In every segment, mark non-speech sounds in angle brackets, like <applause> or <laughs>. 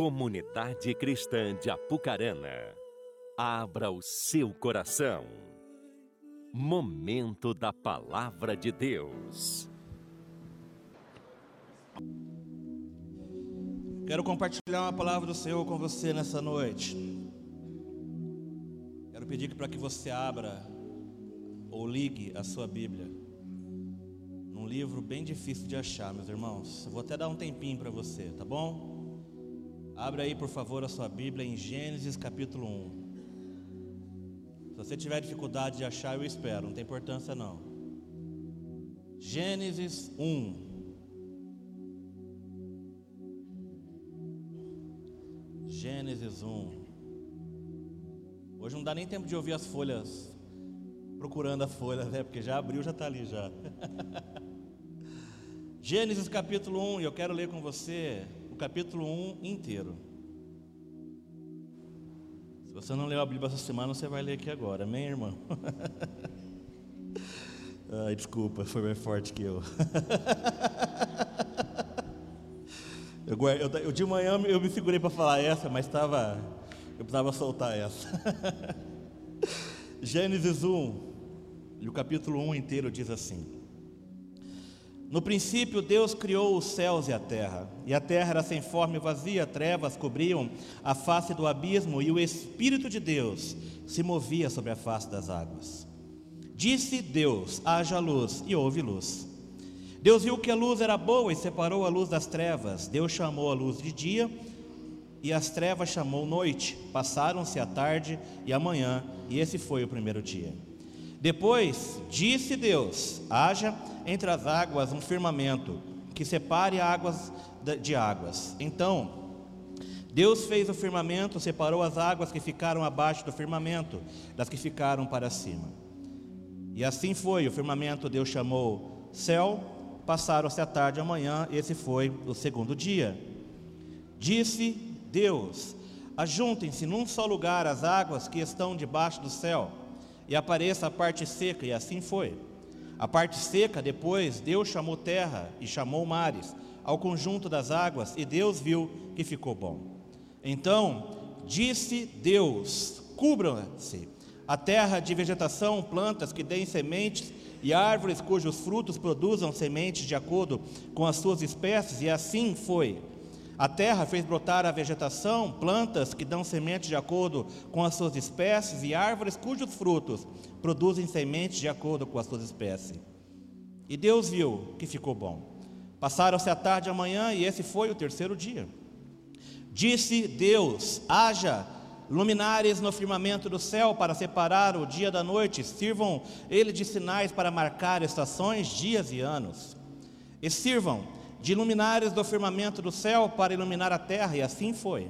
Comunidade Cristã de Apucarana, abra o seu coração. Momento da Palavra de Deus. Quero compartilhar uma palavra do Senhor com você nessa noite. Quero pedir para que você abra ou ligue a sua Bíblia num livro bem difícil de achar, meus irmãos. Vou até dar um tempinho para você, tá bom? Abra aí, por favor, a sua Bíblia em Gênesis capítulo 1. Se você tiver dificuldade de achar, eu espero, não tem importância não. Gênesis 1. Gênesis 1. Hoje não dá nem tempo de ouvir as folhas, procurando a folha, né? Porque já abriu, já está ali já. <laughs> Gênesis capítulo 1, e eu quero ler com você capítulo 1 inteiro. Se você não leu a Bíblia essa semana, você vai ler aqui agora, amém, irmão? <laughs> Ai, desculpa, foi mais forte que eu. <laughs> Eu, eu, eu, de manhã eu me segurei para falar essa, mas estava. Eu precisava soltar essa. <laughs> Gênesis 1, e o capítulo 1 inteiro diz assim: No princípio Deus criou os céus e a terra, e a terra era sem forma e vazia, trevas cobriam a face do abismo, e o Espírito de Deus se movia sobre a face das águas. Disse Deus: haja luz, e houve luz. Deus viu que a luz era boa e separou a luz das trevas. Deus chamou a luz de dia e as trevas chamou noite. Passaram-se a tarde e a manhã, e esse foi o primeiro dia. Depois disse Deus: haja entre as águas um firmamento que separe águas de águas. Então, Deus fez o firmamento, separou as águas que ficaram abaixo do firmamento das que ficaram para cima. E assim foi, o firmamento Deus chamou céu, Passaram-se a tarde e a manhã, esse foi o segundo dia. Disse Deus: Ajuntem-se num só lugar as águas que estão debaixo do céu, e apareça a parte seca, e assim foi. A parte seca, depois, Deus chamou terra e chamou mares, ao conjunto das águas, e Deus viu que ficou bom. Então disse Deus: Cubram-se a terra de vegetação, plantas que deem sementes e árvores cujos frutos produzam sementes de acordo com as suas espécies, e assim foi. A terra fez brotar a vegetação, plantas que dão sementes de acordo com as suas espécies, e árvores cujos frutos produzem sementes de acordo com as suas espécies. E Deus viu que ficou bom. Passaram-se a tarde e a manhã, e esse foi o terceiro dia. Disse Deus: haja luminares no firmamento do céu para separar o dia da noite, sirvam ele de sinais para marcar estações, dias e anos. E sirvam de luminares do firmamento do céu para iluminar a terra, e assim foi.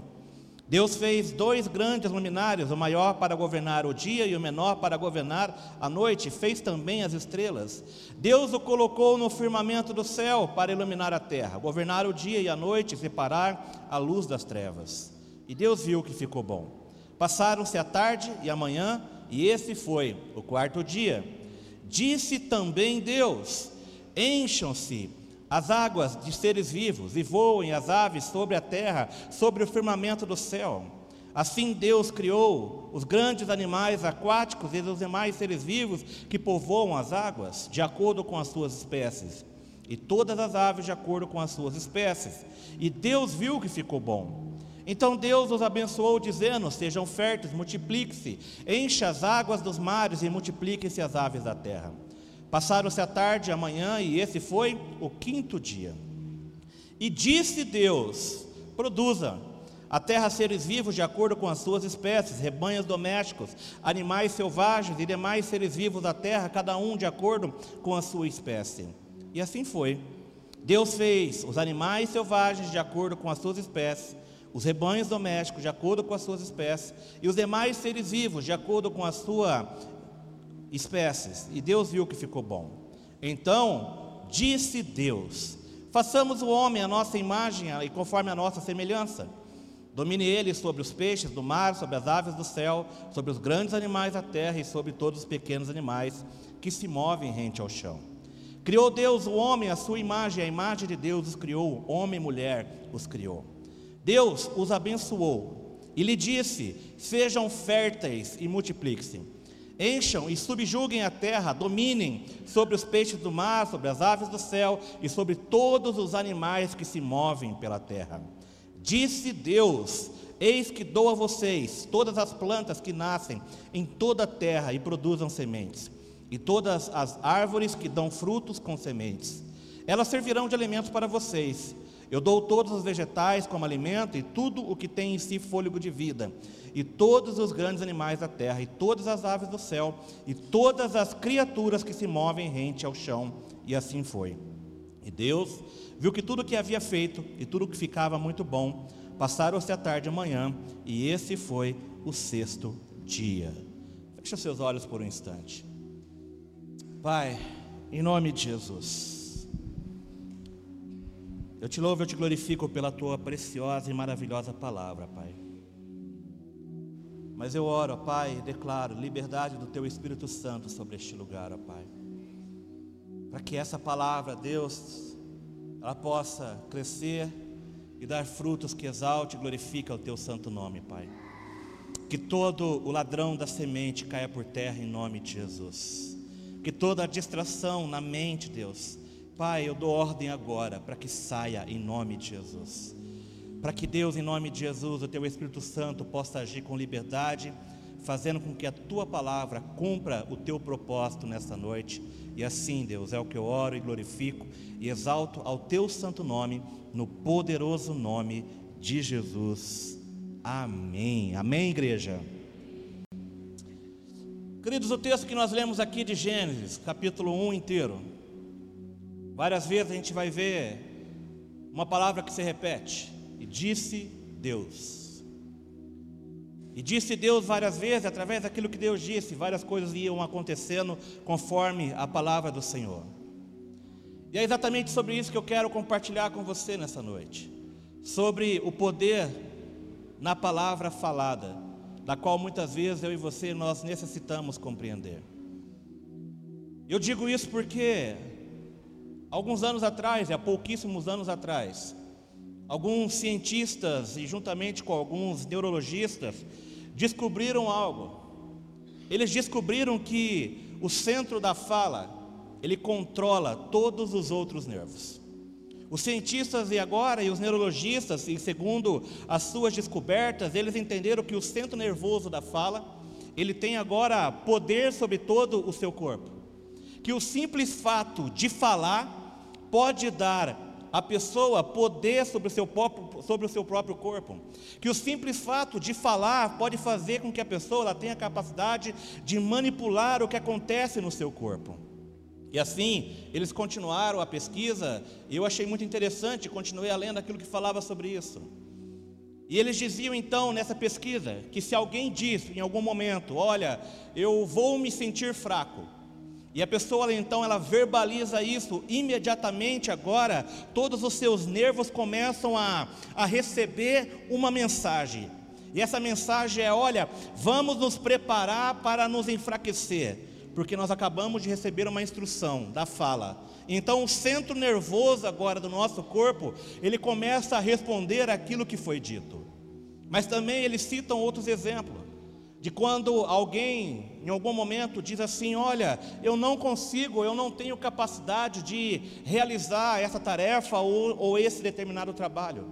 Deus fez dois grandes luminares, o maior para governar o dia e o menor para governar a noite, fez também as estrelas. Deus o colocou no firmamento do céu para iluminar a terra, governar o dia e a noite, separar a luz das trevas. E Deus viu que ficou bom. Passaram-se a tarde e a manhã, e esse foi o quarto dia. Disse também Deus: Encham-se as águas de seres vivos, e voem as aves sobre a terra, sobre o firmamento do céu. Assim Deus criou os grandes animais aquáticos e os demais seres vivos que povoam as águas, de acordo com as suas espécies, e todas as aves de acordo com as suas espécies. E Deus viu que ficou bom. Então Deus os abençoou, dizendo: Sejam férteis, multipliquem-se, encha as águas dos mares e multipliquem-se as aves da terra. Passaram-se a tarde a manhã, e esse foi o quinto dia. E disse Deus: Produza a terra seres vivos de acordo com as suas espécies, rebanhos domésticos, animais selvagens e demais seres vivos da terra, cada um de acordo com a sua espécie. E assim foi. Deus fez os animais selvagens de acordo com as suas espécies os rebanhos domésticos de acordo com as suas espécies, e os demais seres vivos de acordo com a sua espécies. E Deus viu que ficou bom. Então disse Deus: Façamos o homem a nossa imagem e conforme a nossa semelhança. Domine ele sobre os peixes do mar, sobre as aves do céu, sobre os grandes animais da terra e sobre todos os pequenos animais que se movem rente ao chão. Criou Deus o homem, a sua imagem, a imagem de Deus os criou, homem e mulher os criou. Deus os abençoou e lhe disse: Sejam férteis e multipliquem. Encham e subjuguem a terra, dominem sobre os peixes do mar, sobre as aves do céu e sobre todos os animais que se movem pela terra. Disse Deus: Eis que dou a vocês todas as plantas que nascem em toda a terra e produzam sementes, e todas as árvores que dão frutos com sementes. Elas servirão de alimentos para vocês. Eu dou todos os vegetais como alimento e tudo o que tem em si fôlego de vida, e todos os grandes animais da terra, e todas as aves do céu, e todas as criaturas que se movem rente ao chão. E assim foi. E Deus viu que tudo o que havia feito e tudo o que ficava muito bom. Passaram-se a tarde e manhã, e esse foi o sexto dia. Feche seus olhos por um instante. Pai, em nome de Jesus, eu te louvo eu te glorifico pela tua preciosa e maravilhosa palavra, Pai. Mas eu oro, Pai, e declaro liberdade do teu Espírito Santo sobre este lugar, ó Pai. Para que essa palavra, Deus, ela possa crescer e dar frutos que exalte e glorifique o teu santo nome, Pai. Que todo o ladrão da semente caia por terra em nome de Jesus. Que toda a distração na mente, Deus, Pai, eu dou ordem agora para que saia em nome de Jesus. Para que Deus, em nome de Jesus, o teu Espírito Santo possa agir com liberdade, fazendo com que a tua palavra cumpra o teu propósito nesta noite. E assim, Deus, é o que eu oro e glorifico e exalto ao teu santo nome no poderoso nome de Jesus. Amém. Amém, igreja. Queridos, o texto que nós lemos aqui de Gênesis, capítulo 1 inteiro, várias vezes a gente vai ver uma palavra que se repete, e disse Deus. E disse Deus várias vezes, através daquilo que Deus disse, várias coisas iam acontecendo conforme a palavra do Senhor. E é exatamente sobre isso que eu quero compartilhar com você nessa noite. Sobre o poder na palavra falada, da qual muitas vezes eu e você nós necessitamos compreender. Eu digo isso porque alguns anos atrás, há pouquíssimos anos atrás, alguns cientistas e juntamente com alguns neurologistas descobriram algo. Eles descobriram que o centro da fala ele controla todos os outros nervos. Os cientistas e agora e os neurologistas, e segundo as suas descobertas, eles entenderam que o centro nervoso da fala, ele tem agora poder sobre todo o seu corpo. Que o simples fato de falar pode dar à pessoa poder sobre o seu próprio, sobre o seu próprio corpo. Que o simples fato de falar pode fazer com que a pessoa tenha a capacidade de manipular o que acontece no seu corpo. E assim, eles continuaram a pesquisa, e eu achei muito interessante, continuei lendo aquilo que falava sobre isso. E eles diziam então nessa pesquisa que se alguém diz em algum momento, olha, eu vou me sentir fraco, e a pessoa então ela verbaliza isso imediatamente agora, todos os seus nervos começam a, a receber uma mensagem. E essa mensagem é: olha, vamos nos preparar para nos enfraquecer porque nós acabamos de receber uma instrução da fala. Então, o centro nervoso agora do nosso corpo, ele começa a responder aquilo que foi dito. Mas também eles citam outros exemplos de quando alguém em algum momento diz assim: Olha, eu não consigo, eu não tenho capacidade de realizar essa tarefa ou, ou esse determinado trabalho.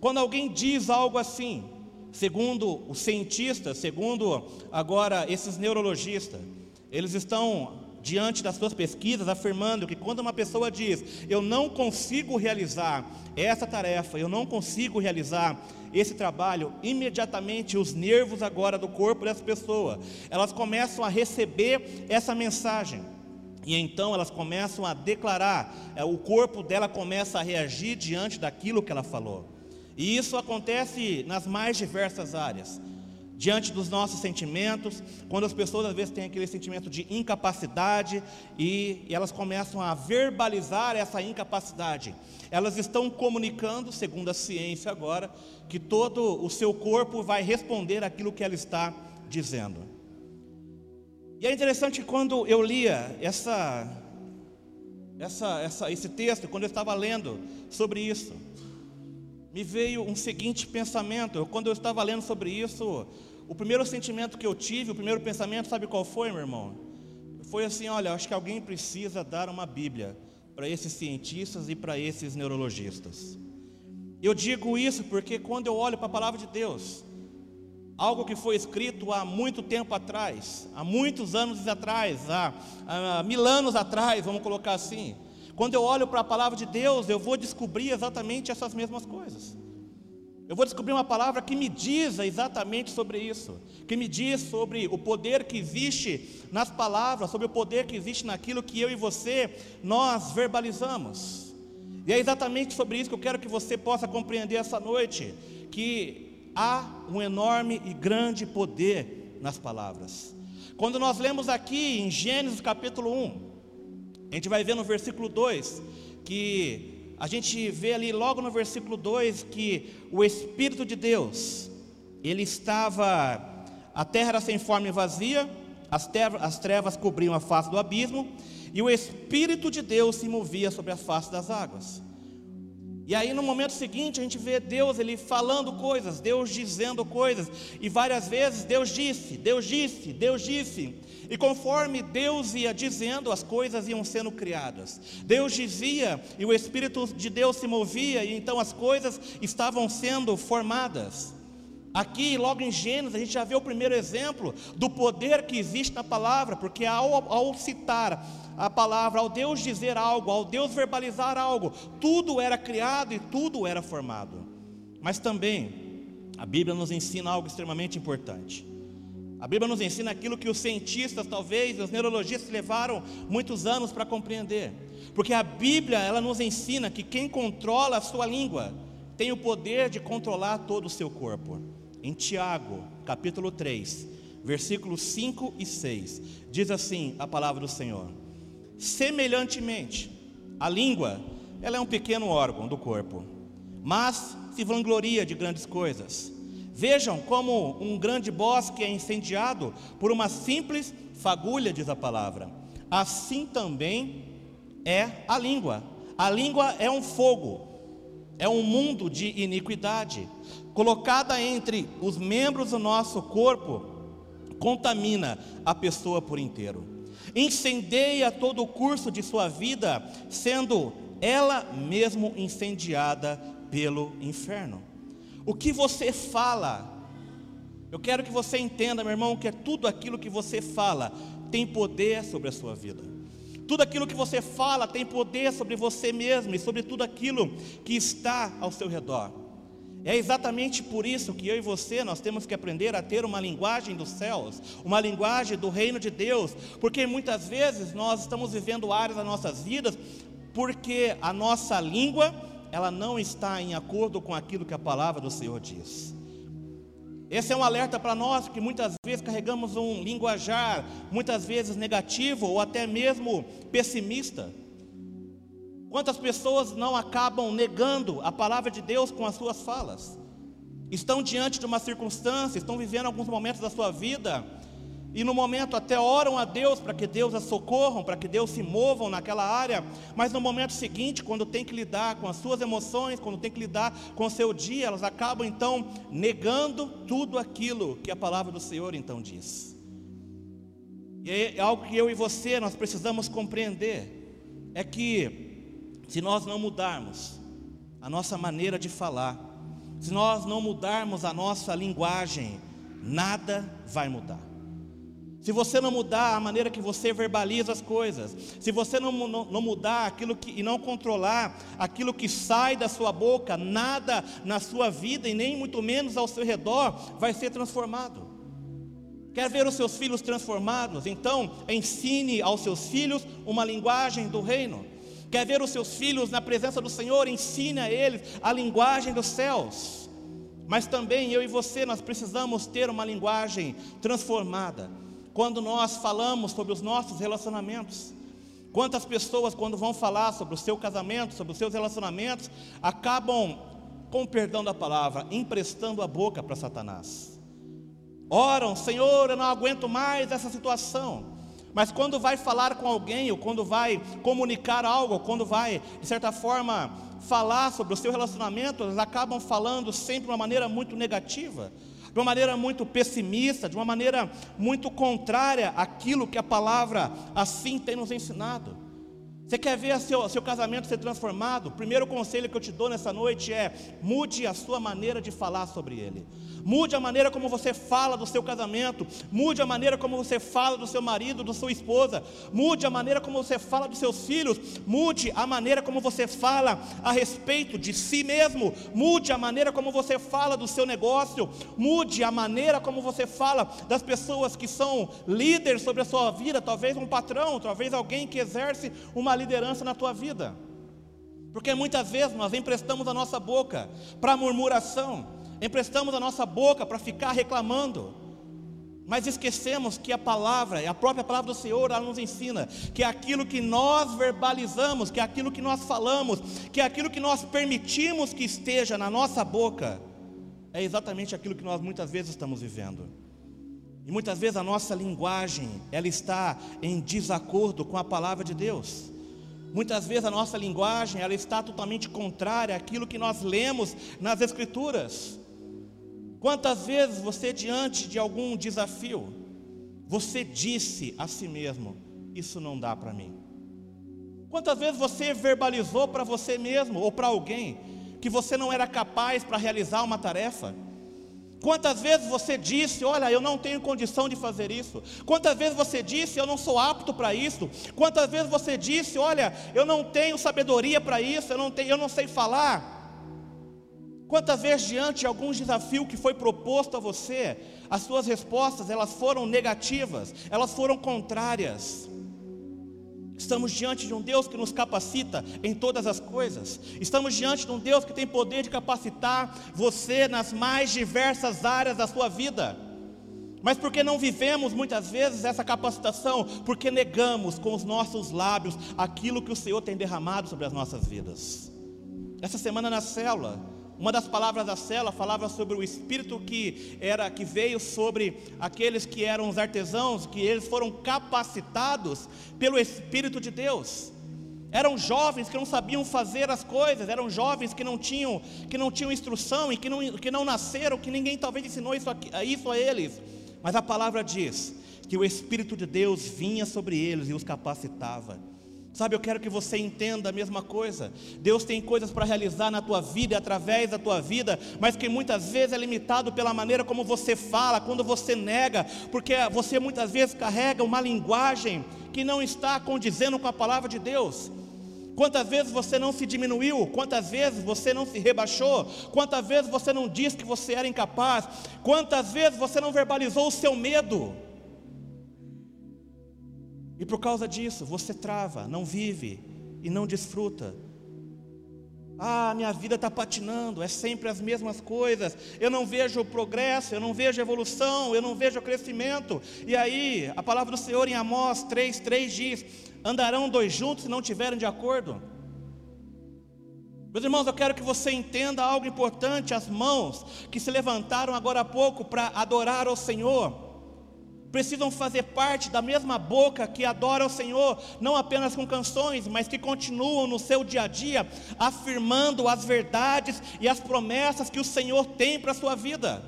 Quando alguém diz algo assim, segundo os cientistas, segundo agora esses neurologistas, eles estão diante das suas pesquisas afirmando que quando uma pessoa diz: "Eu não consigo realizar essa tarefa, eu não consigo realizar esse trabalho", imediatamente os nervos agora do corpo dessa pessoa, elas começam a receber essa mensagem. E então elas começam a declarar, é, o corpo dela começa a reagir diante daquilo que ela falou. E isso acontece nas mais diversas áreas diante dos nossos sentimentos, quando as pessoas às vezes têm aquele sentimento de incapacidade e, e, elas começam a verbalizar essa incapacidade. Elas estão comunicando, segundo a ciência agora, que todo o seu corpo vai responder aquilo que ela está dizendo. E é interessante quando eu lia essa, essa, essa, esse texto, quando eu estava lendo sobre isso, me veio um seguinte pensamento. Quando eu estava lendo sobre isso, o primeiro sentimento que eu tive, o primeiro pensamento, sabe qual foi, meu irmão? Foi assim: olha, acho que alguém precisa dar uma Bíblia para esses cientistas e para esses neurologistas. Eu digo isso porque quando eu olho para a palavra de Deus, algo que foi escrito há muito tempo atrás, há muitos anos atrás, há, há mil anos atrás, vamos colocar assim. Quando eu olho para a palavra de Deus, eu vou descobrir exatamente essas mesmas coisas. Eu vou descobrir uma palavra que me diz exatamente sobre isso, que me diz sobre o poder que existe nas palavras, sobre o poder que existe naquilo que eu e você nós verbalizamos. E é exatamente sobre isso que eu quero que você possa compreender essa noite, que há um enorme e grande poder nas palavras. Quando nós lemos aqui em Gênesis capítulo 1, a gente vai ver no versículo 2 que a gente vê ali logo no versículo 2 que o Espírito de Deus, ele estava, a terra era sem forma e vazia, as, trevas, as trevas cobriam a face do abismo, e o Espírito de Deus se movia sobre a face das águas. E aí no momento seguinte a gente vê Deus ele falando coisas, Deus dizendo coisas, e várias vezes Deus disse, Deus disse, Deus disse. E conforme Deus ia dizendo, as coisas iam sendo criadas. Deus dizia e o espírito de Deus se movia e então as coisas estavam sendo formadas. Aqui, logo em Gênesis, a gente já vê o primeiro exemplo do poder que existe na palavra, porque ao, ao citar a palavra, ao Deus dizer algo, ao Deus verbalizar algo, tudo era criado e tudo era formado. Mas também, a Bíblia nos ensina algo extremamente importante. A Bíblia nos ensina aquilo que os cientistas, talvez, os neurologistas levaram muitos anos para compreender. Porque a Bíblia, ela nos ensina que quem controla a sua língua tem o poder de controlar todo o seu corpo. Em Tiago, capítulo 3, versículos 5 e 6, diz assim a palavra do Senhor: Semelhantemente, a língua, ela é um pequeno órgão do corpo, mas se vangloria de grandes coisas. Vejam como um grande bosque é incendiado por uma simples fagulha, diz a palavra. Assim também é a língua. A língua é um fogo, é um mundo de iniquidade. Colocada entre os membros do nosso corpo, contamina a pessoa por inteiro incendeia todo o curso de sua vida, sendo ela mesmo incendiada pelo inferno. O que você fala, eu quero que você entenda, meu irmão, que é tudo aquilo que você fala tem poder sobre a sua vida. Tudo aquilo que você fala tem poder sobre você mesmo e sobre tudo aquilo que está ao seu redor. É exatamente por isso que eu e você nós temos que aprender a ter uma linguagem dos céus, uma linguagem do reino de Deus, porque muitas vezes nós estamos vivendo áreas das nossas vidas porque a nossa língua ela não está em acordo com aquilo que a palavra do Senhor diz. Esse é um alerta para nós que muitas vezes carregamos um linguajar muitas vezes negativo ou até mesmo pessimista. Quantas pessoas não acabam negando a palavra de Deus com as suas falas? Estão diante de uma circunstância, estão vivendo alguns momentos da sua vida, e no momento até oram a Deus para que Deus as socorram, para que Deus se movam naquela área, mas no momento seguinte, quando tem que lidar com as suas emoções, quando tem que lidar com o seu dia, elas acabam então negando tudo aquilo que a palavra do Senhor então diz. E é algo que eu e você nós precisamos compreender, é que se nós não mudarmos a nossa maneira de falar, se nós não mudarmos a nossa linguagem, nada vai mudar. Se você não mudar a maneira que você verbaliza as coisas, se você não, não, não, mudar aquilo que, e não controlar aquilo que sai da sua boca, nada na sua vida e nem muito menos ao seu redor vai ser transformado. Quer ver os seus filhos transformados? Então, ensine aos seus filhos uma linguagem do reino. Quer ver os seus filhos na presença do Senhor? Ensine a eles a linguagem dos céus. Mas também eu e você, nós precisamos ter uma linguagem transformada. Quando nós falamos sobre os nossos relacionamentos, quantas pessoas, quando vão falar sobre o seu casamento, sobre os seus relacionamentos, acabam, com perdão da palavra, emprestando a boca para Satanás. Oram, Senhor, eu não aguento mais essa situação. Mas quando vai falar com alguém, ou quando vai comunicar algo, ou quando vai, de certa forma, falar sobre o seu relacionamento, elas acabam falando sempre de uma maneira muito negativa, de uma maneira muito pessimista, de uma maneira muito contrária àquilo que a palavra assim tem nos ensinado. Você quer ver seu, seu casamento ser transformado? O primeiro conselho que eu te dou nessa noite é: mude a sua maneira de falar sobre ele. Mude a maneira como você fala do seu casamento. Mude a maneira como você fala do seu marido, da sua esposa. Mude a maneira como você fala dos seus filhos. Mude a maneira como você fala a respeito de si mesmo. Mude a maneira como você fala do seu negócio. Mude a maneira como você fala das pessoas que são líderes sobre a sua vida. Talvez um patrão, talvez alguém que exerce uma liderança na tua vida. Porque muitas vezes nós emprestamos a nossa boca para murmuração, emprestamos a nossa boca para ficar reclamando, mas esquecemos que a palavra, a própria palavra do Senhor, ela nos ensina que aquilo que nós verbalizamos, que aquilo que nós falamos, que aquilo que nós permitimos que esteja na nossa boca, é exatamente aquilo que nós muitas vezes estamos vivendo. E muitas vezes a nossa linguagem, ela está em desacordo com a palavra de Deus. Muitas vezes a nossa linguagem, ela está totalmente contrária àquilo que nós lemos nas escrituras. Quantas vezes você, diante de algum desafio, você disse a si mesmo: Isso não dá para mim? Quantas vezes você verbalizou para você mesmo ou para alguém que você não era capaz para realizar uma tarefa? Quantas vezes você disse, olha, eu não tenho condição de fazer isso? Quantas vezes você disse, eu não sou apto para isso? Quantas vezes você disse, olha, eu não tenho sabedoria para isso, eu não, tenho, eu não sei falar? Quantas vezes diante de algum desafio que foi proposto a você, as suas respostas elas foram negativas, elas foram contrárias. Estamos diante de um Deus que nos capacita em todas as coisas. Estamos diante de um Deus que tem poder de capacitar você nas mais diversas áreas da sua vida. Mas porque não vivemos muitas vezes essa capacitação? Porque negamos com os nossos lábios aquilo que o Senhor tem derramado sobre as nossas vidas. Essa semana na célula, uma das palavras da cela falava sobre o espírito que era que veio sobre aqueles que eram os artesãos, que eles foram capacitados pelo espírito de Deus. Eram jovens que não sabiam fazer as coisas, eram jovens que não tinham, que não tinham instrução e que não, que não nasceram, que ninguém talvez ensinou isso a, isso a eles. Mas a palavra diz que o Espírito de Deus vinha sobre eles e os capacitava. Sabe, eu quero que você entenda a mesma coisa. Deus tem coisas para realizar na tua vida através da tua vida, mas que muitas vezes é limitado pela maneira como você fala, quando você nega, porque você muitas vezes carrega uma linguagem que não está condizendo com a palavra de Deus. Quantas vezes você não se diminuiu? Quantas vezes você não se rebaixou? Quantas vezes você não disse que você era incapaz? Quantas vezes você não verbalizou o seu medo? E por causa disso, você trava, não vive e não desfruta. Ah, minha vida está patinando, é sempre as mesmas coisas. Eu não vejo progresso, eu não vejo evolução, eu não vejo crescimento. E aí, a palavra do Senhor em Amós 3,3 diz: Andarão dois juntos se não tiverem de acordo. Meus irmãos, eu quero que você entenda algo importante: as mãos que se levantaram agora há pouco para adorar ao Senhor precisam fazer parte da mesma boca que adora o Senhor, não apenas com canções, mas que continuam no seu dia a dia afirmando as verdades e as promessas que o Senhor tem para a sua vida.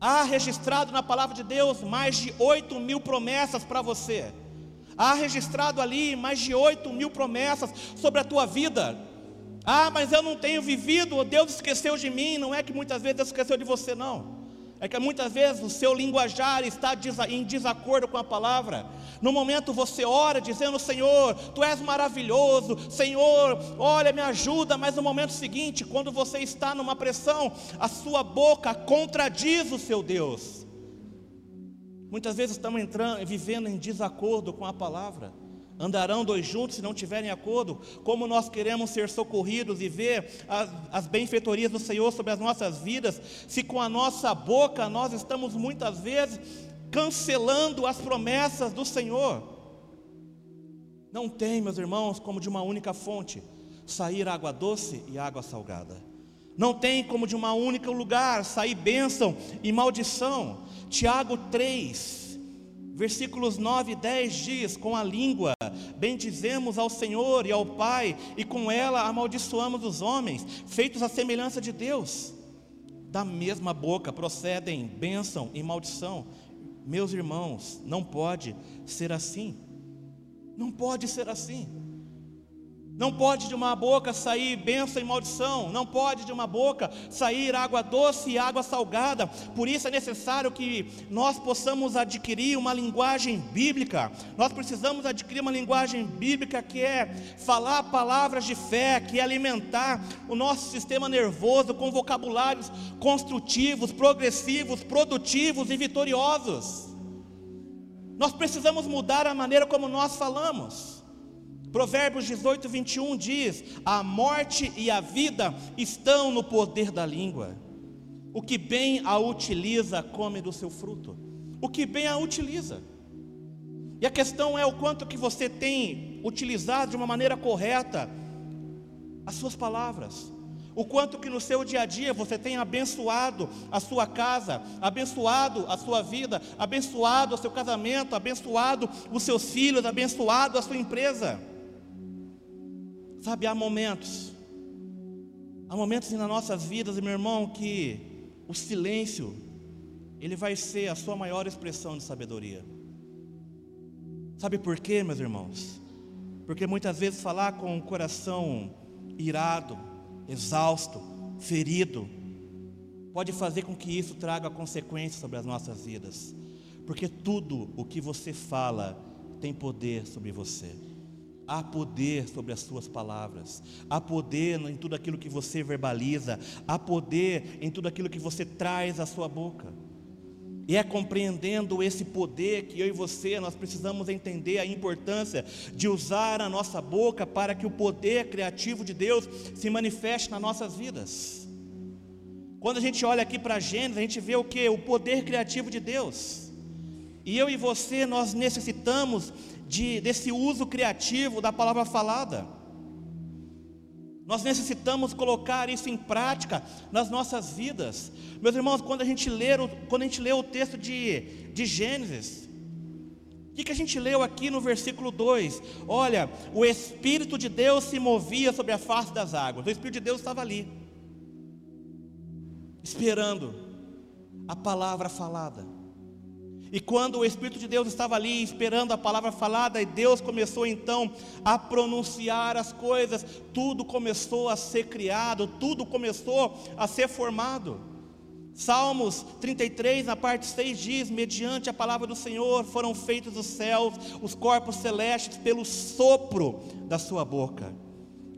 Há registrado na palavra de Deus mais de 8 mil promessas para você. Há registrado ali mais de 8 mil promessas sobre a tua vida. Ah, mas eu não tenho vivido, Deus esqueceu de mim. Não é que muitas vezes Deus esqueceu de você, não. É que muitas vezes o seu linguajar está em desacordo com a palavra. No momento você ora dizendo: Senhor, tu és maravilhoso, Senhor, olha, me ajuda. Mas no momento seguinte, quando você está numa pressão, a sua boca contradiz o seu Deus. Muitas vezes estamos entrando, vivendo em desacordo com a palavra. Andarão dois juntos se não tiverem acordo? Como nós queremos ser socorridos e ver as, as benfeitorias do Senhor sobre as nossas vidas, se com a nossa boca nós estamos muitas vezes cancelando as promessas do Senhor? Não tem, meus irmãos, como de uma única fonte sair água doce e água salgada. Não tem como de uma única lugar sair bênção e maldição. Tiago 3, Versículos 9 e 10 diz: Com a língua bendizemos ao Senhor e ao Pai, e com ela amaldiçoamos os homens, feitos à semelhança de Deus. Da mesma boca procedem bênção e maldição. Meus irmãos, não pode ser assim. Não pode ser assim. Não pode de uma boca sair bênção e maldição, não pode de uma boca sair água doce e água salgada. Por isso é necessário que nós possamos adquirir uma linguagem bíblica. Nós precisamos adquirir uma linguagem bíblica que é falar palavras de fé, que é alimentar o nosso sistema nervoso com vocabulários construtivos, progressivos, produtivos e vitoriosos. Nós precisamos mudar a maneira como nós falamos. Provérbios 18, 21 diz: A morte e a vida estão no poder da língua. O que bem a utiliza, come do seu fruto. O que bem a utiliza. E a questão é o quanto que você tem utilizado de uma maneira correta as suas palavras. O quanto que no seu dia a dia você tem abençoado a sua casa, abençoado a sua vida, abençoado o seu casamento, abençoado os seus filhos, abençoado a sua empresa. Sabe, há momentos, há momentos nas nossas vidas, meu irmão, que o silêncio, ele vai ser a sua maior expressão de sabedoria. Sabe por quê, meus irmãos? Porque muitas vezes falar com o coração irado, exausto, ferido, pode fazer com que isso traga consequências sobre as nossas vidas. Porque tudo o que você fala tem poder sobre você. Há poder sobre as suas palavras, há poder em tudo aquilo que você verbaliza, há poder em tudo aquilo que você traz à sua boca. E é compreendendo esse poder que eu e você nós precisamos entender a importância de usar a nossa boca para que o poder criativo de Deus se manifeste nas nossas vidas. Quando a gente olha aqui para Gênesis, a gente vê o que? O poder criativo de Deus. E eu e você, nós necessitamos de, desse uso criativo da palavra falada. Nós necessitamos colocar isso em prática nas nossas vidas. Meus irmãos, quando a gente lê, quando a gente lê o texto de, de Gênesis, o que, que a gente leu aqui no versículo 2? Olha, o Espírito de Deus se movia sobre a face das águas. O Espírito de Deus estava ali, esperando a palavra falada. E quando o Espírito de Deus estava ali esperando a palavra falada, e Deus começou então a pronunciar as coisas, tudo começou a ser criado, tudo começou a ser formado. Salmos 33, na parte 6 diz: Mediante a palavra do Senhor foram feitos os céus, os corpos celestes, pelo sopro da sua boca.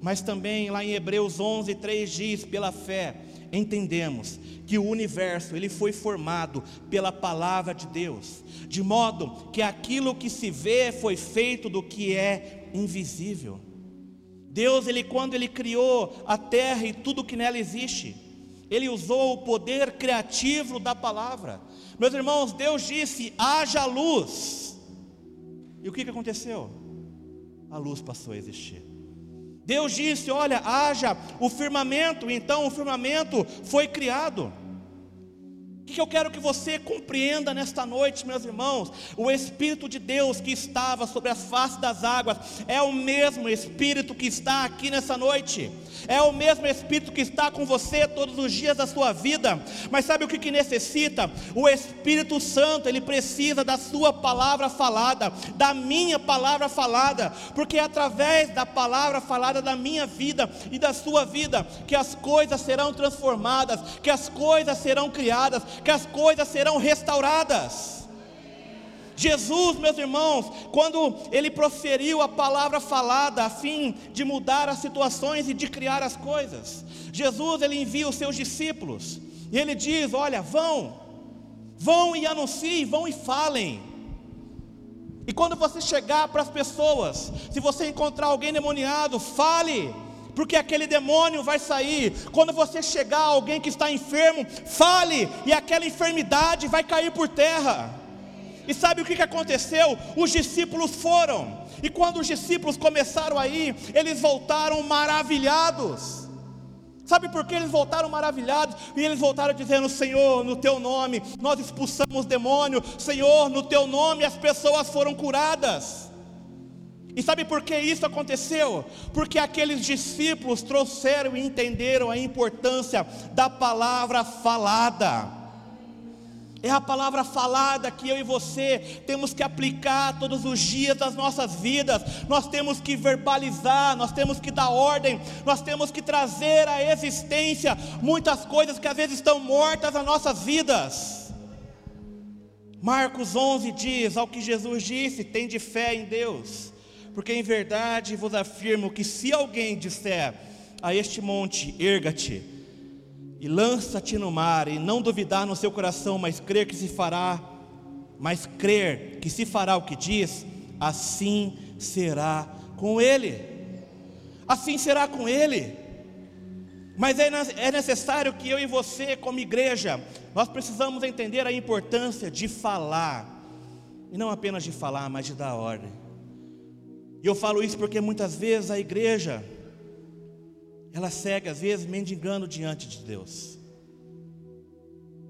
Mas também lá em Hebreus 11, 3 diz: Pela fé entendemos que o universo ele foi formado pela palavra de Deus, de modo que aquilo que se vê foi feito do que é invisível. Deus ele quando ele criou a terra e tudo que nela existe, ele usou o poder criativo da palavra. Meus irmãos, Deus disse: haja luz. E o que, que aconteceu? A luz passou a existir. Deus disse: Olha, haja o firmamento, então o firmamento foi criado. O que eu quero que você compreenda nesta noite, meus irmãos? O Espírito de Deus que estava sobre as faces das águas é o mesmo Espírito que está aqui nessa noite. É o mesmo Espírito que está com você todos os dias da sua vida. Mas sabe o que, que necessita? O Espírito Santo, ele precisa da sua palavra falada, da minha palavra falada, porque é através da palavra falada da minha vida e da sua vida que as coisas serão transformadas, que as coisas serão criadas, que as coisas serão restauradas. Jesus, meus irmãos, quando ele proferiu a palavra falada a fim de mudar as situações e de criar as coisas, Jesus ele envia os seus discípulos e ele diz: Olha, vão, vão e anunciem, vão e falem. E quando você chegar para as pessoas, se você encontrar alguém demoniado, fale porque aquele demônio vai sair. Quando você chegar a alguém que está enfermo, fale, e aquela enfermidade vai cair por terra. E sabe o que aconteceu? Os discípulos foram, e quando os discípulos começaram a ir, eles voltaram maravilhados. Sabe por que eles voltaram maravilhados? E eles voltaram dizendo: Senhor, no teu nome nós expulsamos demônio, Senhor, no teu nome as pessoas foram curadas. E sabe por que isso aconteceu? Porque aqueles discípulos trouxeram e entenderam a importância da palavra falada. É a palavra falada que eu e você temos que aplicar todos os dias das nossas vidas. Nós temos que verbalizar, nós temos que dar ordem, nós temos que trazer à existência muitas coisas que às vezes estão mortas nas nossas vidas. Marcos 11 diz: Ao que Jesus disse, tem de fé em Deus, porque em verdade vos afirmo que se alguém disser a este monte, erga-te, e lança-te no mar, e não duvidar no seu coração, mas crer que se fará, mas crer que se fará o que diz, assim será com ele. Assim será com ele. Mas é, é necessário que eu e você, como igreja, nós precisamos entender a importância de falar, e não apenas de falar, mas de dar ordem. E eu falo isso porque muitas vezes a igreja, ela segue, às vezes, mendigando diante de Deus.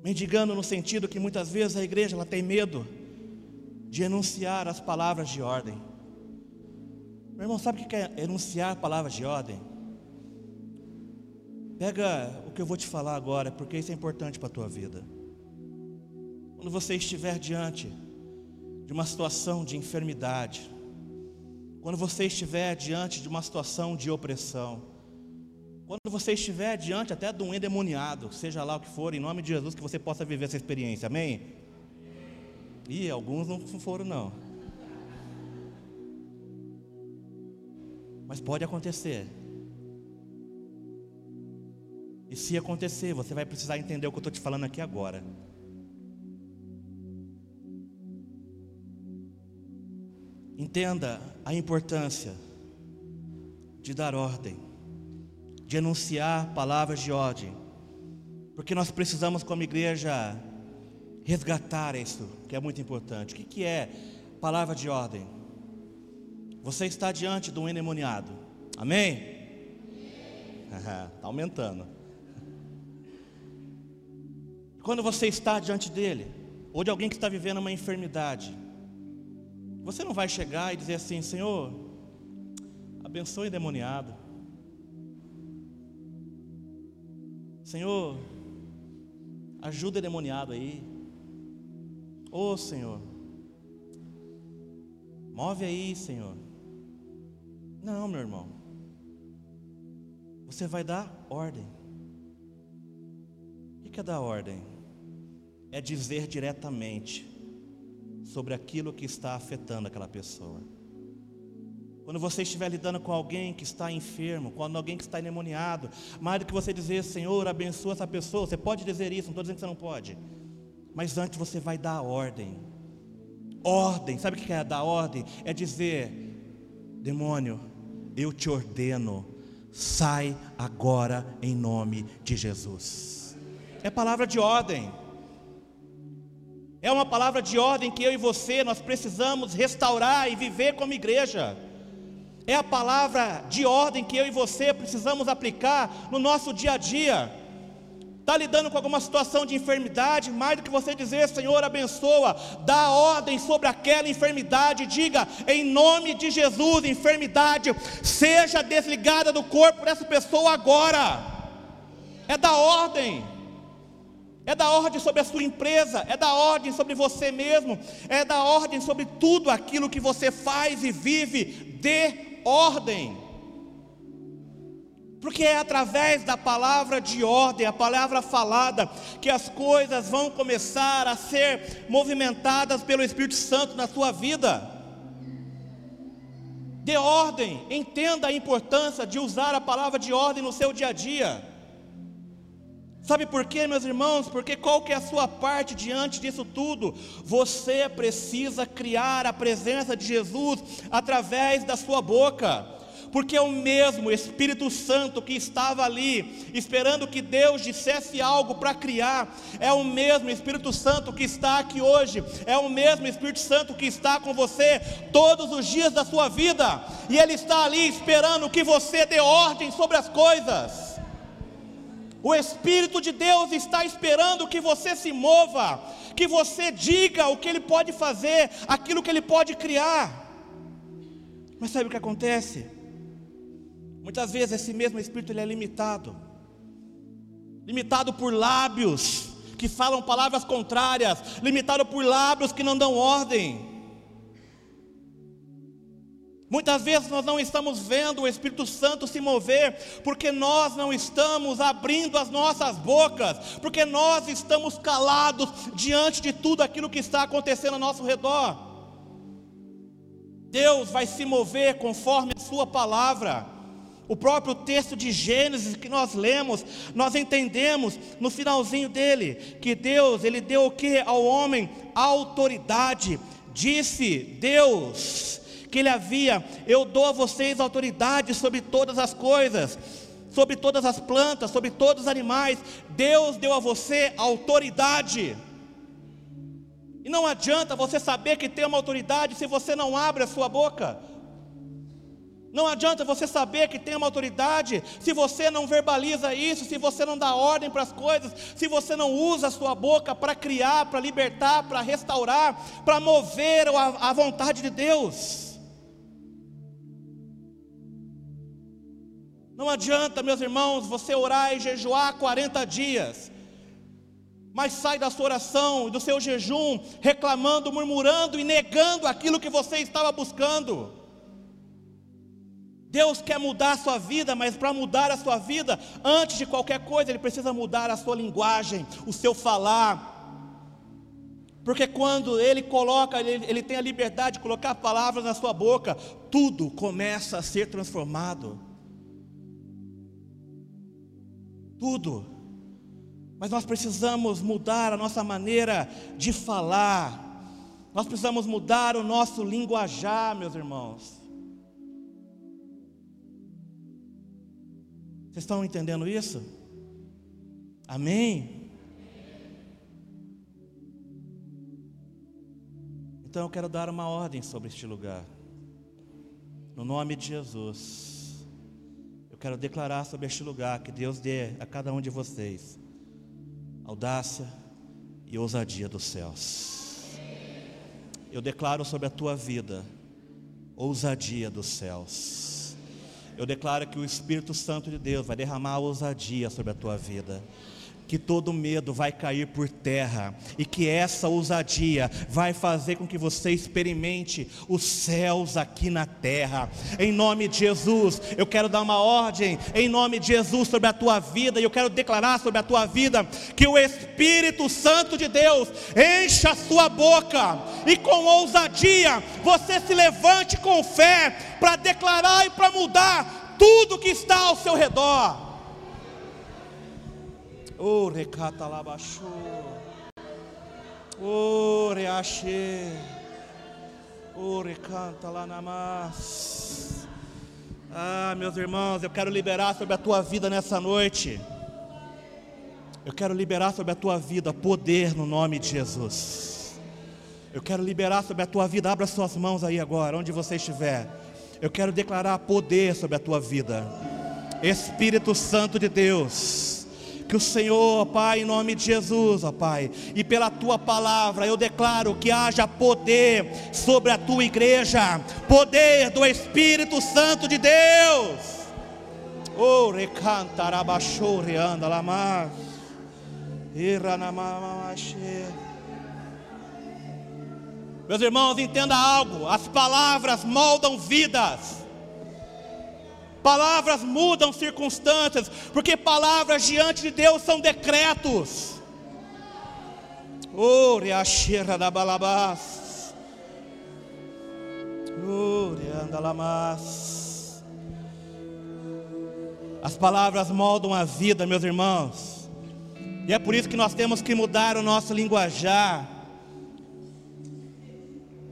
Mendigando no sentido que muitas vezes a igreja ela tem medo de enunciar as palavras de ordem. Meu irmão, sabe o que é enunciar palavras de ordem? Pega o que eu vou te falar agora, porque isso é importante para a tua vida. Quando você estiver diante de uma situação de enfermidade, quando você estiver diante de uma situação de opressão, quando você estiver diante até de um endemoniado, seja lá o que for, em nome de Jesus, que você possa viver essa experiência, amém? E alguns não foram, não. Mas pode acontecer. E se acontecer, você vai precisar entender o que eu estou te falando aqui agora. Entenda a importância de dar ordem de anunciar palavras de ordem, porque nós precisamos, como igreja, resgatar isso, que é muito importante. O que, que é palavra de ordem? Você está diante de um endemoniado, amém? Está <laughs> aumentando. Quando você está diante dele, ou de alguém que está vivendo uma enfermidade, você não vai chegar e dizer assim: Senhor, abençoe o endemoniado. Senhor, ajuda o demoniado aí. Ô oh, Senhor, move aí, Senhor. Não, meu irmão. Você vai dar ordem. O que é dar ordem? É dizer diretamente sobre aquilo que está afetando aquela pessoa. Quando você estiver lidando com alguém que está enfermo, com alguém que está endemoniado, mais do que você dizer, Senhor, abençoa essa pessoa, você pode dizer isso, não estou dizendo que você não pode. Mas antes você vai dar ordem. Ordem, sabe o que é dar ordem? É dizer, demônio, eu te ordeno, sai agora em nome de Jesus. É palavra de ordem. É uma palavra de ordem que eu e você nós precisamos restaurar e viver como igreja. É a palavra de ordem que eu e você precisamos aplicar no nosso dia a dia. Está lidando com alguma situação de enfermidade, mais do que você dizer, Senhor, abençoa, dá ordem sobre aquela enfermidade, diga, em nome de Jesus, enfermidade, seja desligada do corpo dessa pessoa agora. É da ordem. É da ordem sobre a sua empresa, é da ordem sobre você mesmo, é da ordem sobre tudo aquilo que você faz e vive. Dê ordem. Porque é através da palavra de ordem, a palavra falada, que as coisas vão começar a ser movimentadas pelo Espírito Santo na sua vida. Dê ordem, entenda a importância de usar a palavra de ordem no seu dia a dia. Sabe por quê, meus irmãos? Porque qual que é a sua parte diante disso tudo? Você precisa criar a presença de Jesus através da sua boca. Porque é o mesmo Espírito Santo que estava ali, esperando que Deus dissesse algo para criar, é o mesmo Espírito Santo que está aqui hoje, é o mesmo Espírito Santo que está com você todos os dias da sua vida, e Ele está ali esperando que você dê ordem sobre as coisas. O Espírito de Deus está esperando que você se mova, que você diga o que Ele pode fazer, aquilo que Ele pode criar. Mas sabe o que acontece? Muitas vezes esse mesmo Espírito ele é limitado limitado por lábios que falam palavras contrárias, limitado por lábios que não dão ordem. Muitas vezes nós não estamos vendo o Espírito Santo se mover, porque nós não estamos abrindo as nossas bocas, porque nós estamos calados diante de tudo aquilo que está acontecendo ao nosso redor. Deus vai se mover conforme a Sua palavra. O próprio texto de Gênesis que nós lemos, nós entendemos no finalzinho dele que Deus, ele deu o que ao homem? Autoridade. Disse Deus que ele havia, eu dou a vocês autoridade sobre todas as coisas, sobre todas as plantas, sobre todos os animais. Deus deu a você autoridade. E não adianta você saber que tem uma autoridade se você não abre a sua boca. Não adianta você saber que tem uma autoridade se você não verbaliza isso, se você não dá ordem para as coisas, se você não usa a sua boca para criar, para libertar, para restaurar, para mover a, a vontade de Deus. Não adianta, meus irmãos, você orar e jejuar 40 dias, mas sai da sua oração e do seu jejum reclamando, murmurando e negando aquilo que você estava buscando. Deus quer mudar a sua vida, mas para mudar a sua vida, antes de qualquer coisa, Ele precisa mudar a sua linguagem, o seu falar. Porque quando Ele coloca, Ele, ele tem a liberdade de colocar palavras na sua boca, tudo começa a ser transformado. Tudo. Mas nós precisamos mudar a nossa maneira de falar. Nós precisamos mudar o nosso linguajar, meus irmãos. Vocês estão entendendo isso? Amém? Então eu quero dar uma ordem sobre este lugar. No nome de Jesus. Quero declarar sobre este lugar que Deus dê a cada um de vocês audácia e ousadia dos céus. Eu declaro sobre a tua vida ousadia dos céus eu declaro que o Espírito Santo de Deus vai derramar ousadia sobre a tua vida que todo medo vai cair por terra e que essa ousadia vai fazer com que você experimente os céus aqui na terra. Em nome de Jesus, eu quero dar uma ordem em nome de Jesus sobre a tua vida e eu quero declarar sobre a tua vida que o Espírito Santo de Deus encha a sua boca e com ousadia você se levante com fé para declarar e para mudar tudo que está ao seu redor. Oh, recata labachô. Oh, reache. Oh, recanta lá namás. Ah, meus irmãos, eu quero liberar sobre a tua vida nessa noite. Eu quero liberar sobre a tua vida poder no nome de Jesus. Eu quero liberar sobre a tua vida. Abra suas mãos aí agora, onde você estiver. Eu quero declarar poder sobre a tua vida. Espírito Santo de Deus. Que o Senhor, ó Pai, em nome de Jesus, ó Pai, e pela tua palavra, eu declaro que haja poder sobre a tua igreja, poder do Espírito Santo de Deus. Oh, recanta, rabachou, reanda, lamar. Meus irmãos, entenda algo: as palavras moldam vidas. Palavras mudam circunstâncias, porque palavras diante de Deus são decretos. Ore a da balabás. Andalamas. As palavras moldam a vida, meus irmãos. E é por isso que nós temos que mudar o nosso linguajar.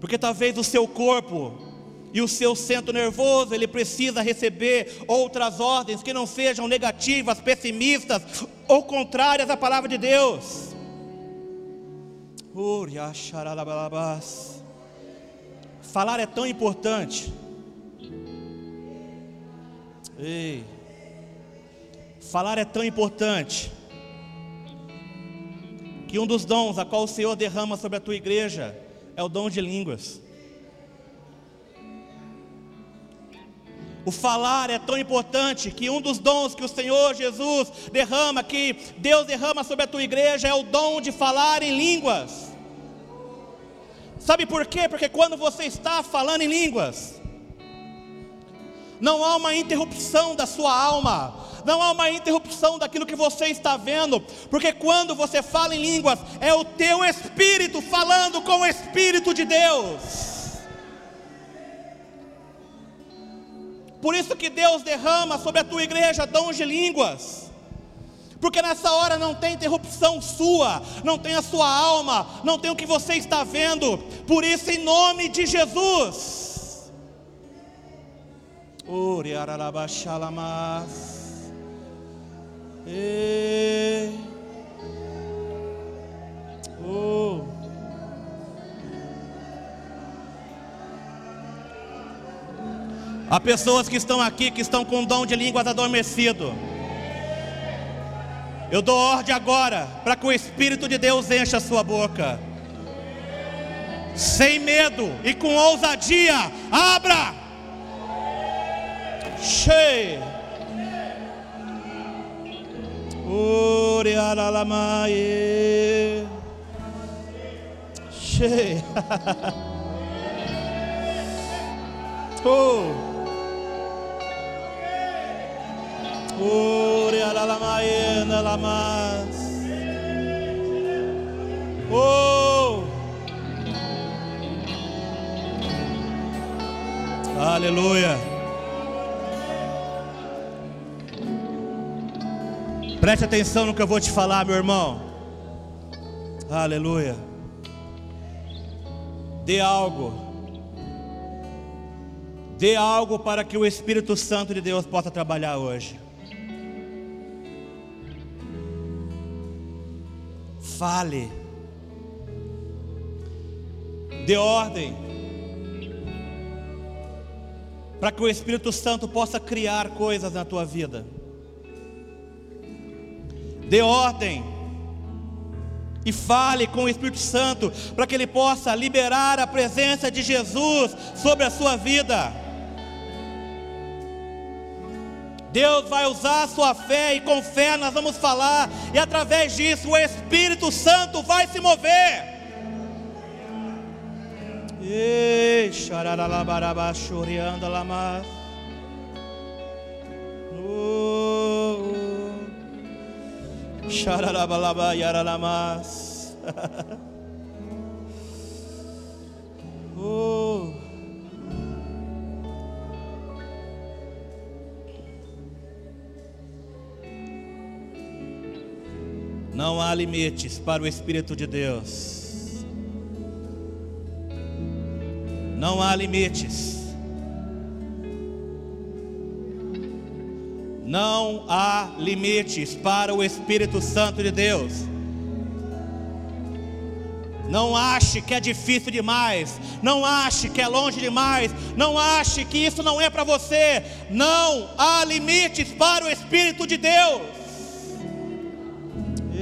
Porque talvez o seu corpo e o seu centro nervoso, ele precisa receber outras ordens que não sejam negativas, pessimistas ou contrárias à palavra de Deus. Falar é tão importante. Ei. Falar é tão importante que um dos dons a qual o Senhor derrama sobre a tua igreja é o dom de línguas. O falar é tão importante que um dos dons que o Senhor Jesus derrama, que Deus derrama sobre a tua igreja, é o dom de falar em línguas. Sabe por quê? Porque quando você está falando em línguas, não há uma interrupção da sua alma, não há uma interrupção daquilo que você está vendo, porque quando você fala em línguas, é o teu espírito falando com o espírito de Deus. Por isso que Deus derrama sobre a tua igreja dons de línguas. Porque nessa hora não tem interrupção sua, não tem a sua alma, não tem o que você está vendo. Por isso, em nome de Jesus. Oh. Há pessoas que estão aqui que estão com o dom de línguas adormecido. Eu dou ordem agora para que o Espírito de Deus encha a sua boca. Sem medo e com ousadia, abra. Cheio. Cheio. <laughs> oh. Oh! Aleluia. Preste atenção no que eu vou te falar, meu irmão. Aleluia. Dê algo. Dê algo para que o Espírito Santo de Deus possa trabalhar hoje. Fale, dê ordem, para que o Espírito Santo possa criar coisas na tua vida. Dê ordem e fale com o Espírito Santo para que ele possa liberar a presença de Jesus sobre a sua vida. Deus vai usar a sua fé e com fé nós vamos falar, e através disso o Espírito Santo vai se mover. Xararabalaba. Oh. <laughs> Não há limites para o Espírito de Deus. Não há limites. Não há limites para o Espírito Santo de Deus. Não ache que é difícil demais. Não ache que é longe demais. Não ache que isso não é para você. Não há limites para o Espírito de Deus.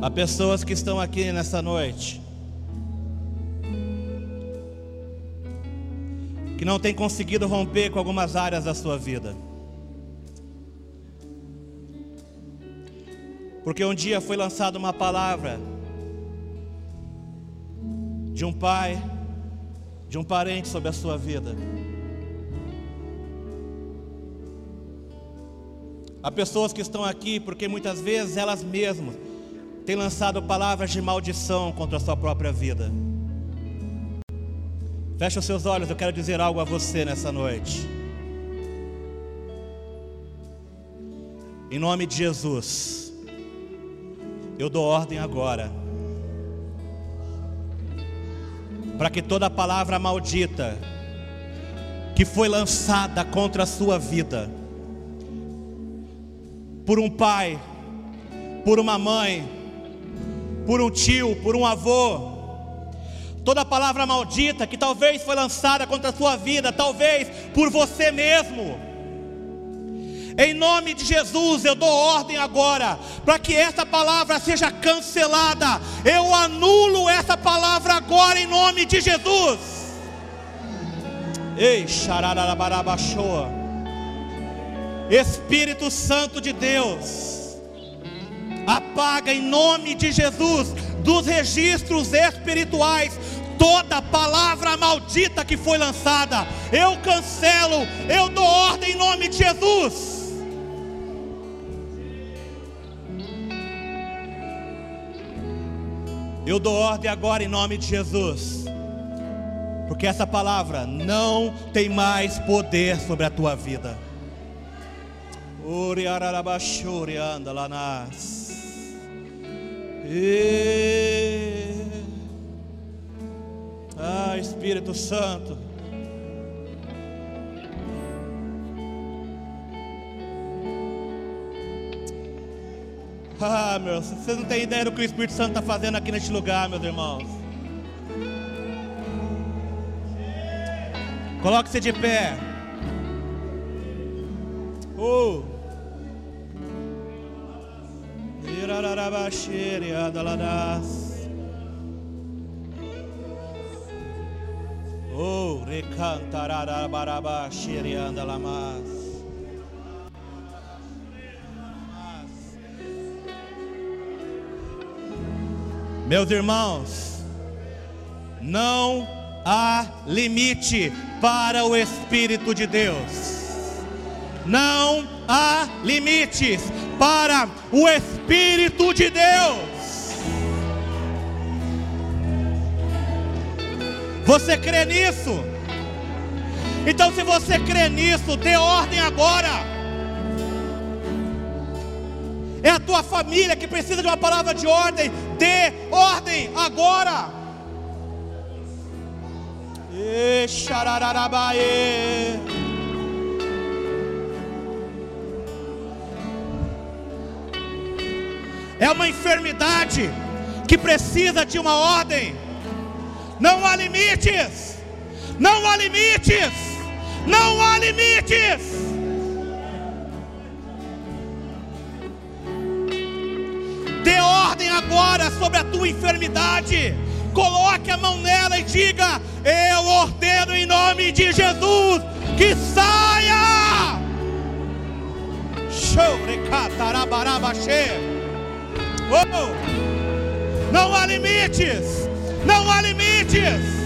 Há pessoas que estão aqui nessa noite que não têm conseguido romper com algumas áreas da sua vida. Porque um dia foi lançada uma palavra de um pai, de um parente sobre a sua vida. Há pessoas que estão aqui porque muitas vezes elas mesmas tem lançado palavras de maldição contra a sua própria vida. Feche os seus olhos, eu quero dizer algo a você nessa noite. Em nome de Jesus, eu dou ordem agora, para que toda palavra maldita que foi lançada contra a sua vida, por um pai, por uma mãe, por um tio, por um avô, toda palavra maldita que talvez foi lançada contra a sua vida, talvez por você mesmo, em nome de Jesus, eu dou ordem agora para que essa palavra seja cancelada. Eu anulo essa palavra agora em nome de Jesus. Ei, xararabarabaxoa. Espírito Santo de Deus, apaga em nome de Jesus dos registros espirituais toda palavra maldita que foi lançada. Eu cancelo, eu dou ordem em nome de Jesus. Eu dou ordem agora em nome de Jesus. Porque essa palavra não tem mais poder sobre a tua vida. anda lá nas. Ah, Espírito Santo. Ah, meu, vocês não têm ideia do que o Espírito Santo está fazendo aqui neste lugar, meus irmãos. Coloque-se de pé. Oh. Oh, recantararabaraba, xerianda lamas. Meus irmãos, não há limite para o Espírito de Deus. Não há limites para o Espírito de Deus. Você crê nisso? Então, se você crê nisso, dê ordem agora. É a tua família que precisa de uma palavra de ordem. Dê ordem agora. É uma enfermidade que precisa de uma ordem. Não há limites. Não há limites. Não há limites. ordem agora sobre a tua enfermidade. Coloque a mão nela e diga: Eu ordeno em nome de Jesus que saia. Oh, não há limites, não há limites.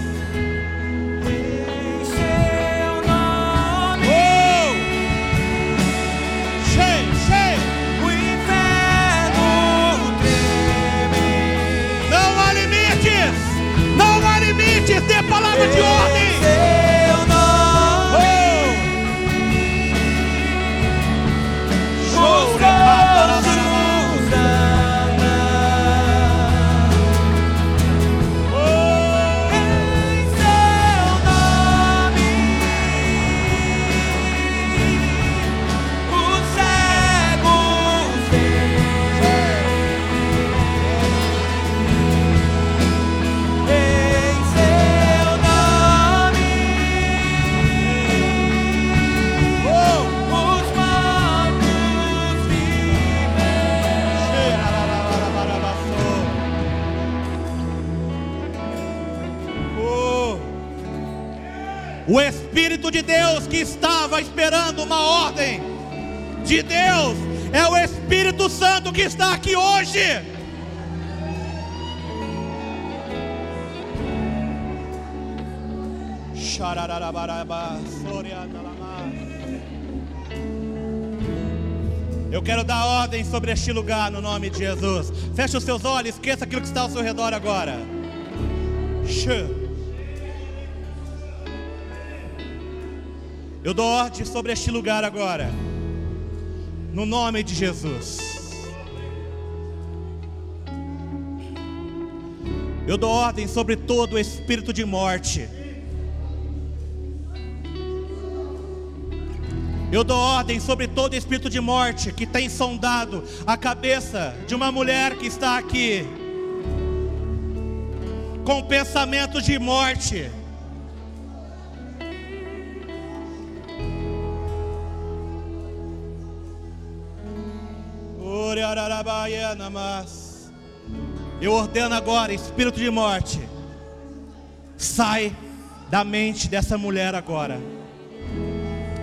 palavra de ordem. De Deus é o Espírito Santo que está aqui hoje. Eu quero dar ordem sobre este lugar no nome de Jesus. Feche os seus olhos, esqueça aquilo que está ao seu redor agora. Eu dou ordem sobre este lugar agora. No nome de Jesus. Eu dou ordem sobre todo o espírito de morte. Eu dou ordem sobre todo espírito de morte que tem sondado a cabeça de uma mulher que está aqui, com pensamentos de morte. Eu ordeno agora, espírito de morte, sai da mente dessa mulher agora.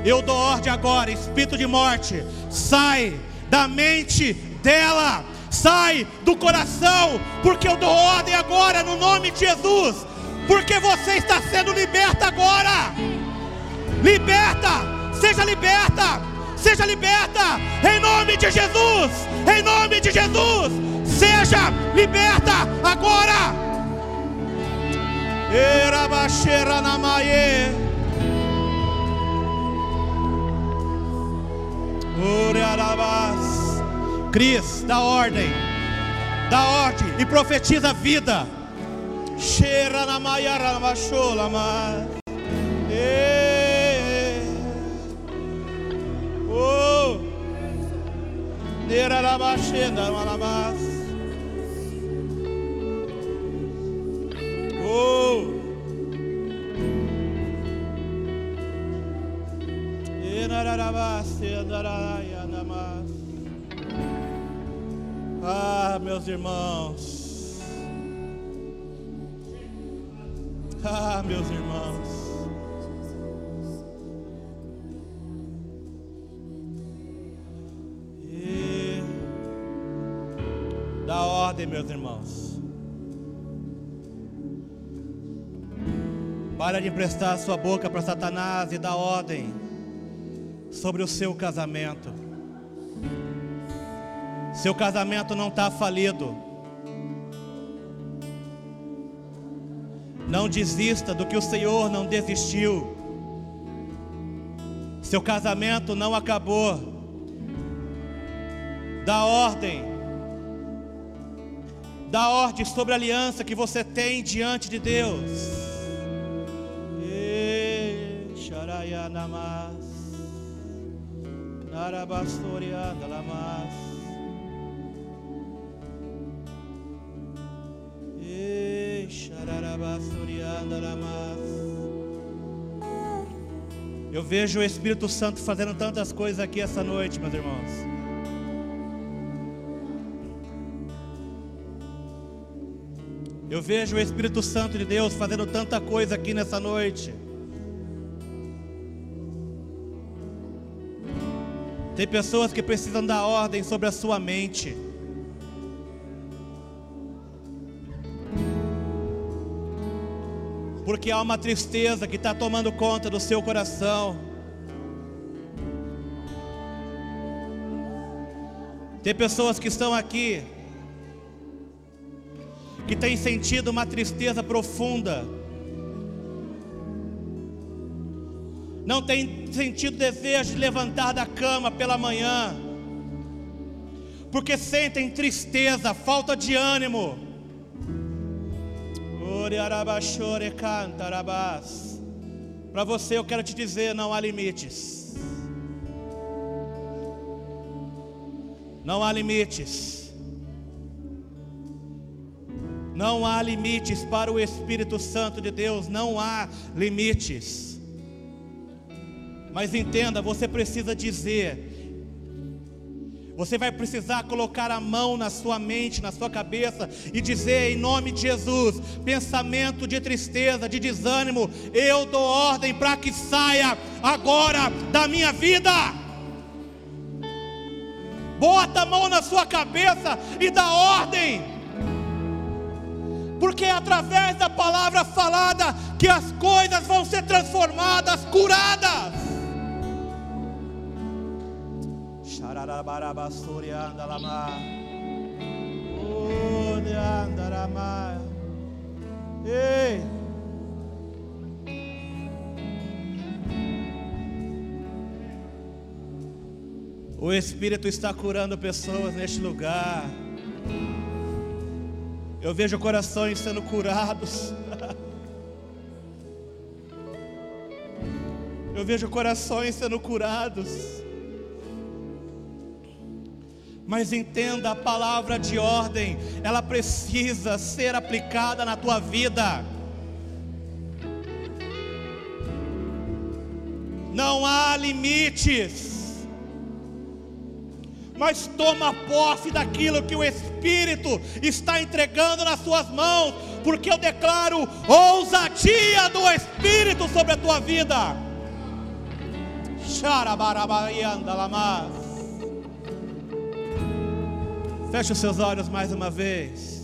Eu dou ordem agora, espírito de morte, sai da mente dela, sai do coração, porque eu dou ordem agora no nome de Jesus, porque você está sendo liberta agora. Liberta, seja liberta, seja liberta, em nome de Jesus, em nome de Jesus, seja liberta agora. Na. Cris, dá ordem, dá ordem e profetiza vida. Cheira na maiara na nera na baixenda, malamas. Oh. Ah, meus irmãos. Ah, meus irmãos. Dá ordem, meus irmãos. Para de emprestar sua boca para Satanás e dá ordem sobre o seu casamento. Seu casamento não está falido. Não desista do que o Senhor não desistiu. Seu casamento não acabou. Dá ordem. Dá ordem sobre a aliança que você tem diante de Deus. Eu vejo o Espírito Santo fazendo tantas coisas aqui essa noite, meus irmãos. Eu vejo o Espírito Santo de Deus fazendo tanta coisa aqui nessa noite. Tem pessoas que precisam dar ordem sobre a sua mente. Porque há uma tristeza que está tomando conta do seu coração. Tem pessoas que estão aqui que têm sentido uma tristeza profunda não tem sentido desejo de levantar da cama pela manhã, porque sentem tristeza, falta de ânimo. Para você eu quero te dizer: não há limites. Não há limites. Não há limites para o Espírito Santo de Deus, não há limites. Mas entenda, você precisa dizer. Você vai precisar colocar a mão na sua mente, na sua cabeça e dizer em nome de Jesus: pensamento de tristeza, de desânimo, eu dou ordem para que saia agora da minha vida. Bota a mão na sua cabeça e dá ordem. Porque é através da palavra falada que as coisas vão ser transformadas, curadas. Ei. O Espírito está curando pessoas neste lugar. Eu vejo corações sendo curados. Eu vejo corações sendo curados. Mas entenda a palavra de ordem, ela precisa ser aplicada na tua vida. Não há limites mas toma posse daquilo que o Espírito está entregando nas suas mãos, porque eu declaro ousadia do Espírito sobre a tua vida. Feche os seus olhos mais uma vez.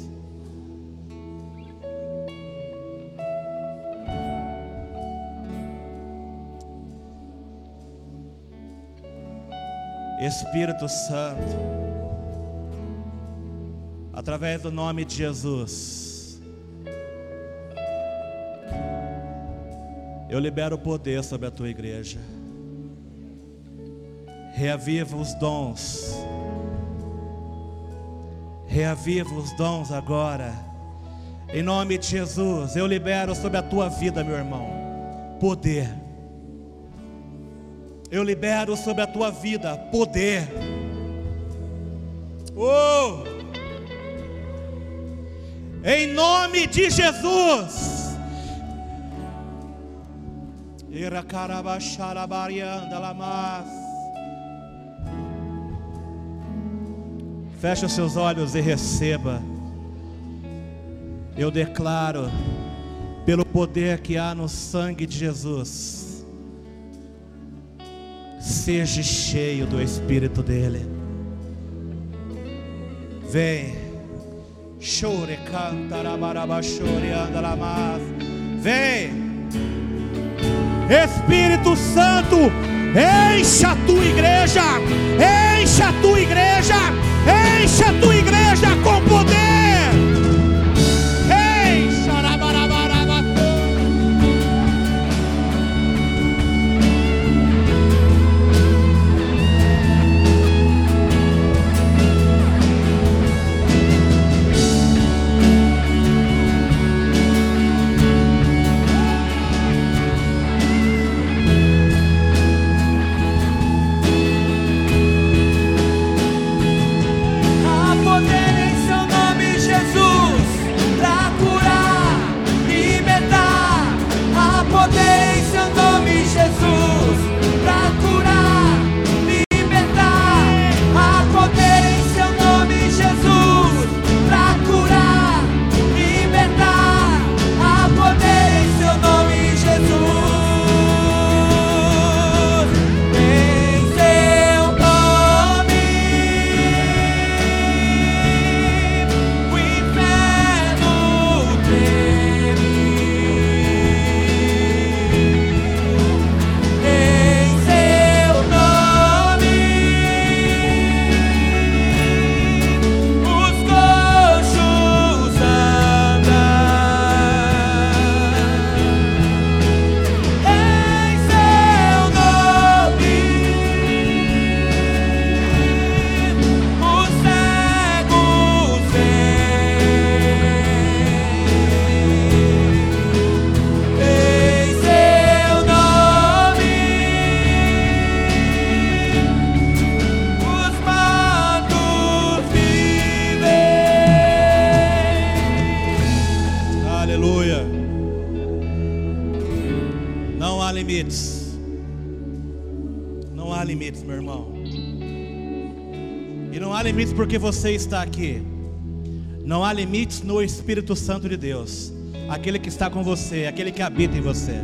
Espírito Santo, através do nome de Jesus, eu libero o poder sobre a tua igreja, reaviva os dons, reaviva os dons agora, em nome de Jesus, eu libero sobre a tua vida, meu irmão, poder eu libero sobre a tua vida poder. Oh! Em nome de Jesus. Feche os seus olhos e receba. Eu declaro, pelo poder que há no sangue de Jesus, Seja cheio do Espírito dele. Vem. Chore, canta, chore, anda Vem. Espírito Santo, encha a tua igreja, encha a tua igreja, encha a tua igreja com poder. Você está aqui. Não há limites no Espírito Santo de Deus, aquele que está com você, aquele que habita em você.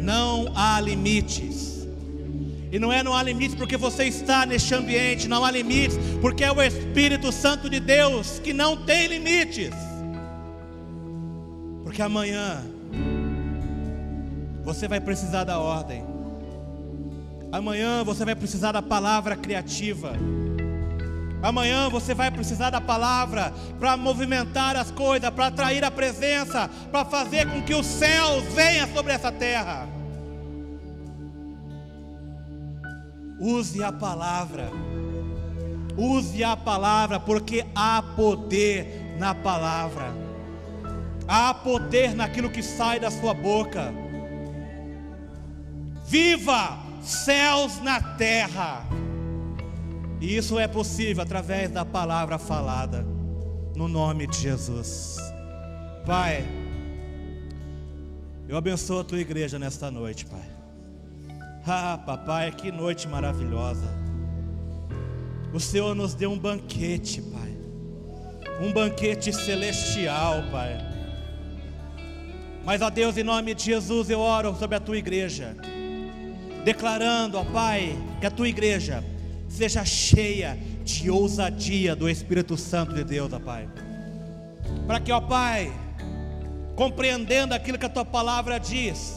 Não há limites. E não é não há limites porque você está neste ambiente, não há limites porque é o Espírito Santo de Deus que não tem limites. Porque amanhã você vai precisar da ordem. Amanhã você vai precisar da palavra criativa. Amanhã você vai precisar da palavra para movimentar as coisas, para atrair a presença, para fazer com que os céus venham sobre essa terra. Use a palavra. Use a palavra, porque há poder na palavra. Há poder naquilo que sai da sua boca. Viva céus na terra. E isso é possível através da palavra falada, no nome de Jesus. Pai, eu abençoo a tua igreja nesta noite, Pai. Ah, papai, que noite maravilhosa. O Senhor nos deu um banquete, Pai. Um banquete celestial, Pai. Mas, ó Deus, em nome de Jesus, eu oro sobre a tua igreja, declarando, ó Pai, que a tua igreja seja cheia de ousadia do Espírito Santo de Deus, ó Pai. Para que, ó Pai, compreendendo aquilo que a tua palavra diz,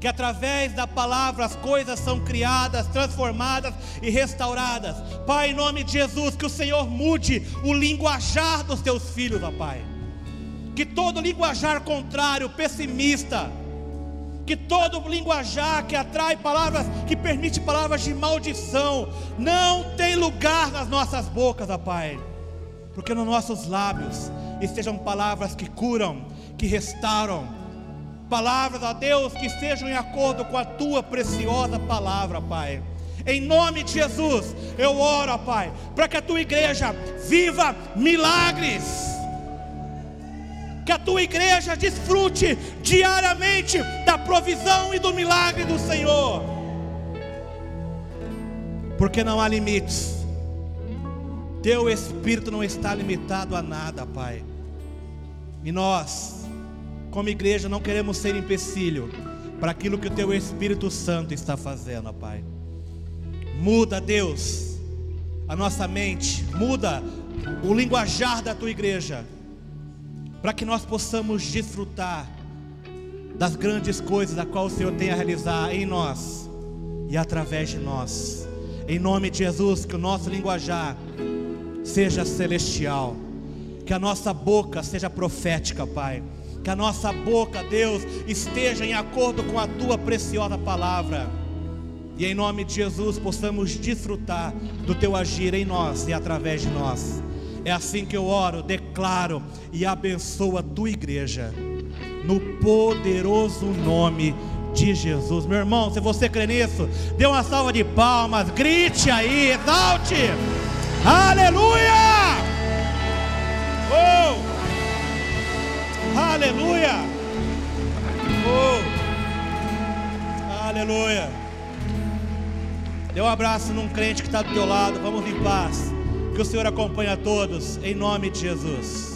que através da palavra as coisas são criadas, transformadas e restauradas. Pai, em nome de Jesus, que o Senhor mude o linguajar dos teus filhos, ó Pai. Que todo linguajar contrário, pessimista, que todo linguajar que atrai palavras, que permite palavras de maldição, não tem lugar nas nossas bocas, ó Pai. Porque nos nossos lábios estejam palavras que curam, que restauram, Palavras a Deus que estejam em acordo com a tua preciosa palavra, Pai. Em nome de Jesus, eu oro, Pai, para que a tua igreja viva milagres. Que a tua igreja desfrute diariamente da provisão e do milagre do Senhor. Porque não há limites. Teu espírito não está limitado a nada, Pai. E nós como igreja, não queremos ser empecilho para aquilo que o Teu Espírito Santo está fazendo, Pai. Muda, Deus, a nossa mente, muda o linguajar da Tua igreja, para que nós possamos desfrutar das grandes coisas a qual o Senhor tem a realizar em nós e através de nós. Em nome de Jesus, que o nosso linguajar seja celestial, que a nossa boca seja profética, Pai que a nossa boca, Deus, esteja em acordo com a tua preciosa palavra. E em nome de Jesus possamos desfrutar do teu agir em nós e através de nós. É assim que eu oro, declaro e abençoo a tua igreja, no poderoso nome de Jesus. Meu irmão, se você crê nisso, dê uma salva de palmas, grite aí, exalte. Aleluia! Oh! Aleluia! Oh! Aleluia! Dê um abraço num crente que está do teu lado. Vamos em paz. Que o Senhor acompanhe a todos, em nome de Jesus.